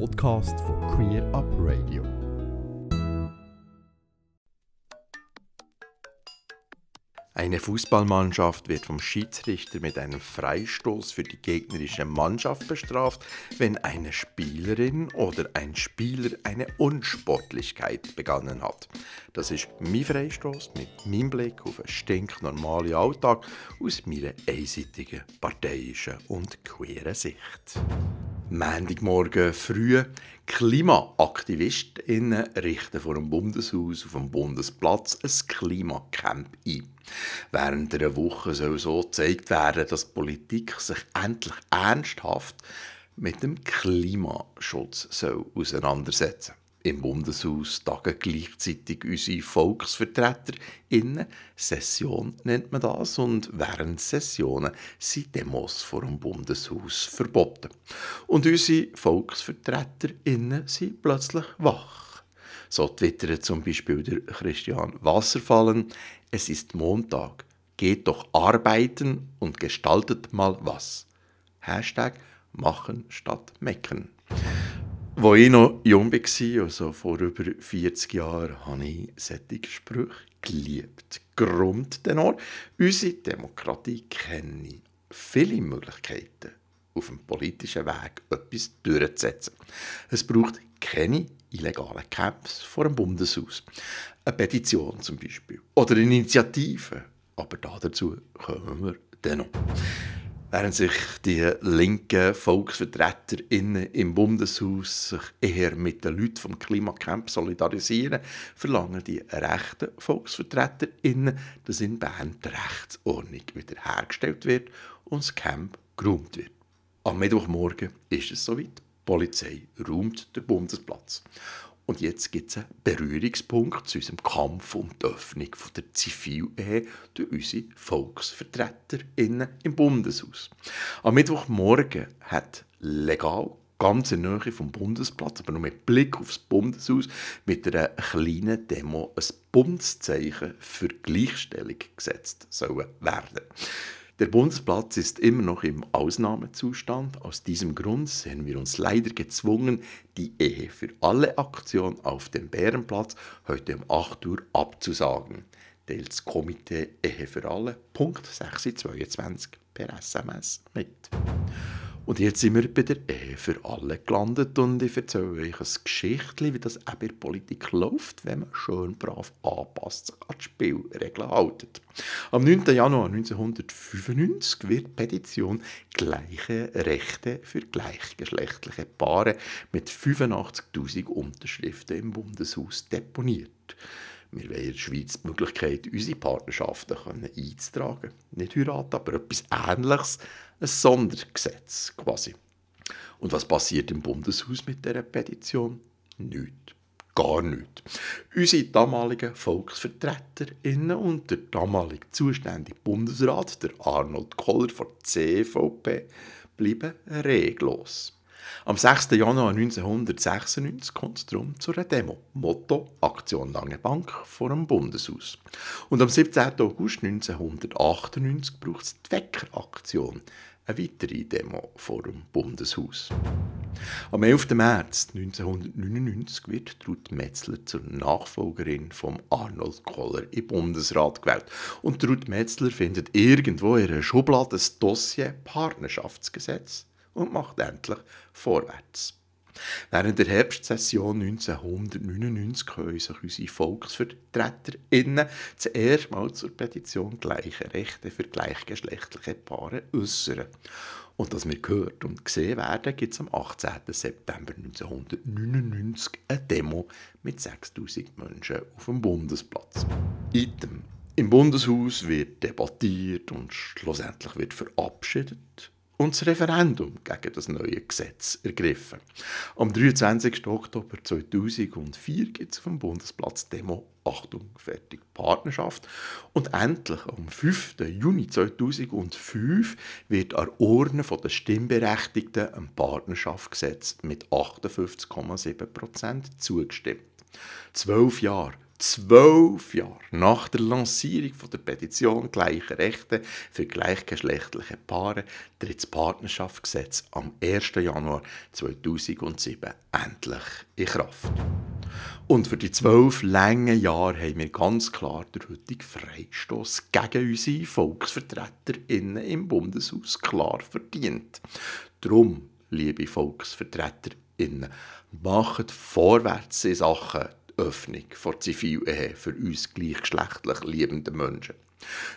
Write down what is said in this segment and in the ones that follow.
Podcast von Queer Up Radio. Eine Fußballmannschaft wird vom Schiedsrichter mit einem Freistoß für die gegnerische Mannschaft bestraft, wenn eine Spielerin oder ein Spieler eine Unsportlichkeit begangen hat. Das ist mein Freistoß mit meinem Blick auf einen stinknormalen Alltag aus meiner einseitigen, parteiischen und queeren Sicht. Montagmorgen früh KlimaaktivistInnen richten vor dem Bundeshaus auf dem Bundesplatz ein Klimacamp ein. Während einer Woche soll so gezeigt werden, dass die Politik sich endlich ernsthaft mit dem Klimaschutz soll auseinandersetzen soll. Im Bundeshaus tagen gleichzeitig unsere VolksvertreterInnen. Session nennt man das. Und während Sessionen sind Demos vor dem Bundeshaus verboten. Und unsere VolksvertreterInnen sind plötzlich wach. So twittert zum Beispiel der Christian Wasserfallen. Es ist Montag. Geht doch arbeiten und gestaltet mal was. Hashtag machen statt mecken. Als ich noch jung war, also vor über 40 Jahren, habe ich solche Sprüche geliebt. Grundtenor, unsere Demokratie kenne viele Möglichkeiten, auf dem politischen Weg etwas durchzusetzen. Es braucht keine illegalen Camps vor dem Bundeshaus. Eine Petition zum Beispiel. Oder eine Initiative. Aber dazu kommen wir dann noch. Während sich die linken VolksvertreterInnen im Bundeshaus sich eher mit den Leuten vom Klimacamp solidarisieren, verlangen die rechten VolksvertreterInnen, dass in Bern die Rechtsordnung wiederhergestellt wird und das Camp geräumt wird. Am Mittwochmorgen ist es soweit. Die Polizei räumt den Bundesplatz. Und jetzt gibt es einen Berührungspunkt zu unserem Kampf um die Öffnung der Zivilehe durch unsere VolksvertreterInnen im Bundeshaus. Am Mittwochmorgen hat legal ganz in Nähe vom Bundesplatz, aber nur mit Blick aufs Bundeshaus, mit einer kleinen Demo ein Bundeszeichen für Gleichstellung gesetzt sollen werden. Der Bundesplatz ist immer noch im Ausnahmezustand. Aus diesem Grund sehen wir uns leider gezwungen, die Ehe für alle Aktion auf dem Bärenplatz heute um 8 Uhr abzusagen. Teilt Komitee Ehe für alle, Punkt 622 per SMS mit. Und jetzt sind wir bei der Ehe für alle gelandet und ich erzähle euch ein Geschichtchen, wie das auch bei der Politik läuft, wenn man schön brav anpasst, sich an die Spielregeln hält. Am 9. Januar 1995 wird die Petition «Gleiche Rechte für gleichgeschlechtliche Paare» mit 85'000 Unterschriften im Bundeshaus deponiert. Wir wollen in der Schweiz die Möglichkeit, unsere Partnerschaften einzutragen. Nicht heiraten, aber etwas Ähnliches, ein Sondergesetz quasi. Und was passiert im Bundeshaus mit dieser Petition? Nichts. Gar nichts. Unsere damaligen VolksvertreterInnen und der damalige zuständige Bundesrat, der Arnold Koller von der CVP, bleiben reglos. Am 6. Januar 1996 kommt es darum zu einer Demo. Motto Aktion Lange Bank vor dem Bundeshaus. Und am 17. August 1998 braucht es die Wecker-Aktion. Eine weitere Demo vor dem Bundeshaus. Am 11. März 1999 wird Ruth Metzler zur Nachfolgerin von Arnold Koller im Bundesrat gewählt. Und Ruth Metzler findet irgendwo in einer Schublade das Dossier Partnerschaftsgesetz und macht endlich vorwärts. Während der Herbstsession 1999 können sich unsere VolksvertreterInnen zuerst mal zur Petition «Gleiche Rechte für gleichgeschlechtliche Paare» äußern. Und das wir gehört und gesehen werden, gibt es am 18. September 1999 eine Demo mit 6000 Menschen auf dem Bundesplatz. Item. Im Bundeshaus wird debattiert und schlussendlich wird verabschiedet und das Referendum gegen das neue Gesetz ergriffen. Am 23. Oktober 2004 gibt es auf dem Bundesplatz Demo Achtung, fertig, Partnerschaft. Und endlich am 5. Juni 2005 wird an Urne der Stimmberechtigten ein Partnerschaftsgesetz mit 58,7% zugestimmt. Zwölf Jahre Zwölf Jahre nach der Lancierung von der Petition Gleiche Rechte für gleichgeschlechtliche Paare tritt das Partnerschaftsgesetz am 1. Januar 2007 endlich in Kraft. Und für die zwölf langen Jahre haben wir ganz klar den heutigen Freistoß gegen unsere VolksvertreterInnen im Bundeshaus klar verdient. Darum, liebe VolksvertreterInnen, macht vorwärts in Sachen Öffnung vor Zivilehe für uns gleichgeschlechtlich liebende Menschen.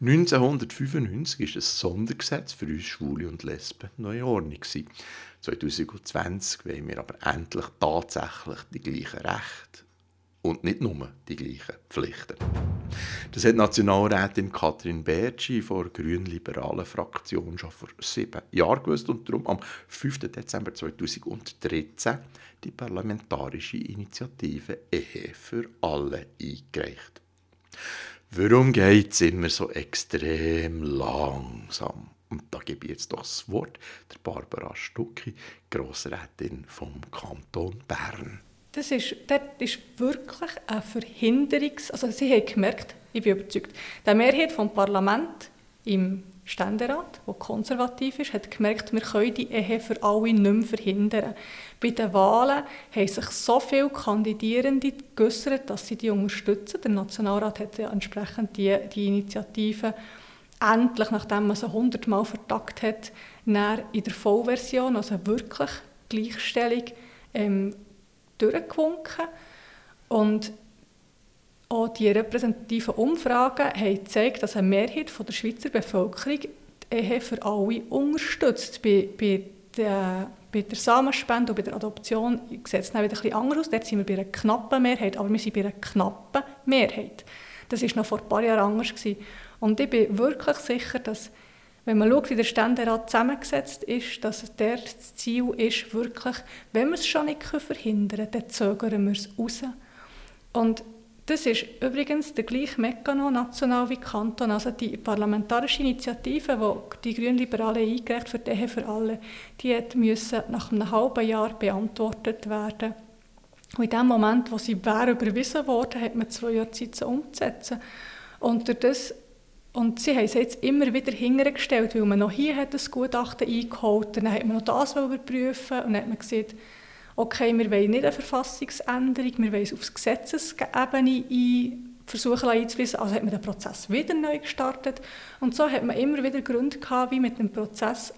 1995 war ein Sondergesetz für uns Schwule und Lesben neue Ordnung. 2020 wollen wir aber endlich tatsächlich die gleichen Rechte und nicht nur die gleichen Pflichten. Das hat Nationalrätin Katrin Bertschi vor der grün-liberalen Fraktion schon vor sieben Jahren gewusst und darum am 5. Dezember 2013 die parlamentarische Initiative Ehe für alle eingereicht. Warum geht es immer so extrem langsam? Und da gebe ich jetzt doch das Wort der Barbara Stucki, Grossrätin vom Kanton Bern. Das ist, das ist wirklich eine Verhinderungs... Also sie haben gemerkt, ich bin überzeugt, die Mehrheit vom Parlament im Ständerat, der konservativ ist, hat gemerkt, wir können die Ehe für alle nicht mehr verhindern. Bei den Wahlen haben sich so viele Kandidierende geäußert, dass sie die unterstützen. Der Nationalrat hat ja entsprechend die, die Initiative endlich, nachdem man sie hundertmal vertagt hat, in der Vollversion, also wirklich Gleichstellung, ähm, durchgewunken. Und auch die repräsentativen Umfragen haben gezeigt, dass eine Mehrheit der Schweizer Bevölkerung die Ehe für alle unterstützt. Bei, bei, der, bei der Samenspende und bei der Adoption sieht es dann wieder etwas anders aus. Dort sind wir bei einer knappen Mehrheit, aber wir sind bei einer knappen Mehrheit. Das war noch vor ein paar Jahren anders. Gewesen. Und ich bin wirklich sicher, dass, wenn man schaut, wie der Ständerat zusammengesetzt ist, dass dort das Ziel ist, wirklich, wenn wir es schon nicht verhindern können, dann zögern wir es raus. Und das ist übrigens der gleiche Mechanismus national wie Kanton. Also die parlamentarische Initiative, die die Grünliberalen eingereicht für die Ehe für alle, die müssen nach einem halben Jahr beantwortet werden. Und in dem Moment, wo sie wäre überwiesen worden, hat man zwei Jahre Zeit, sie umzusetzen. Und, das, und sie haben es jetzt immer wieder hingestellt, weil man noch hier hat ein Gutachten eingeholt hat, dann hat man noch das überprüfen und dann hat man gesagt, okay, wir wollen nicht eine Verfassungsänderung, wir wollen es auf Gesetzesebene ein, versuchen einzufließen. Also hat man den Prozess wieder neu gestartet. Und so hat man immer wieder Gründe gehabt, wie mit dem Prozess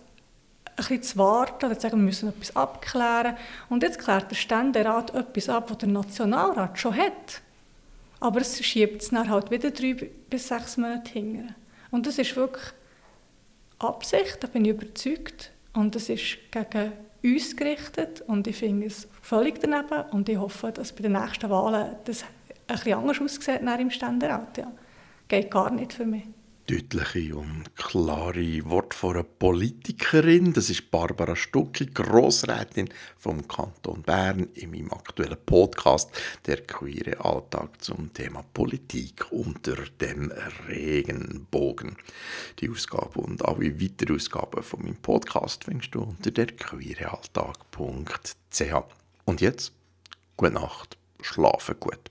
ein bisschen zu warten oder zu sagen, wir müssen etwas abklären. Und jetzt klärt der Ständerat etwas ab, was der Nationalrat schon hat. Aber es schiebt es dann halt wieder drei bis sechs Monate hinterher. Und das ist wirklich Absicht, da bin ich überzeugt. Und das ist gegen uns gerichtet und ich finde es völlig daneben und ich hoffe, dass bei den nächsten Wahlen das ein bisschen anders aussieht im Ständerat. Ja. Geht gar nicht für mich deutliche und klare Worte von einer Politikerin. Das ist Barbara Stucki, Grossrätin vom Kanton Bern in meinem aktuellen Podcast «Der queere Alltag» zum Thema Politik unter dem Regenbogen. Die Ausgabe und alle weiteren Ausgaben von meinem Podcast findest du unter derqueerealltag.ch. Und jetzt, gute Nacht, schlafe gut.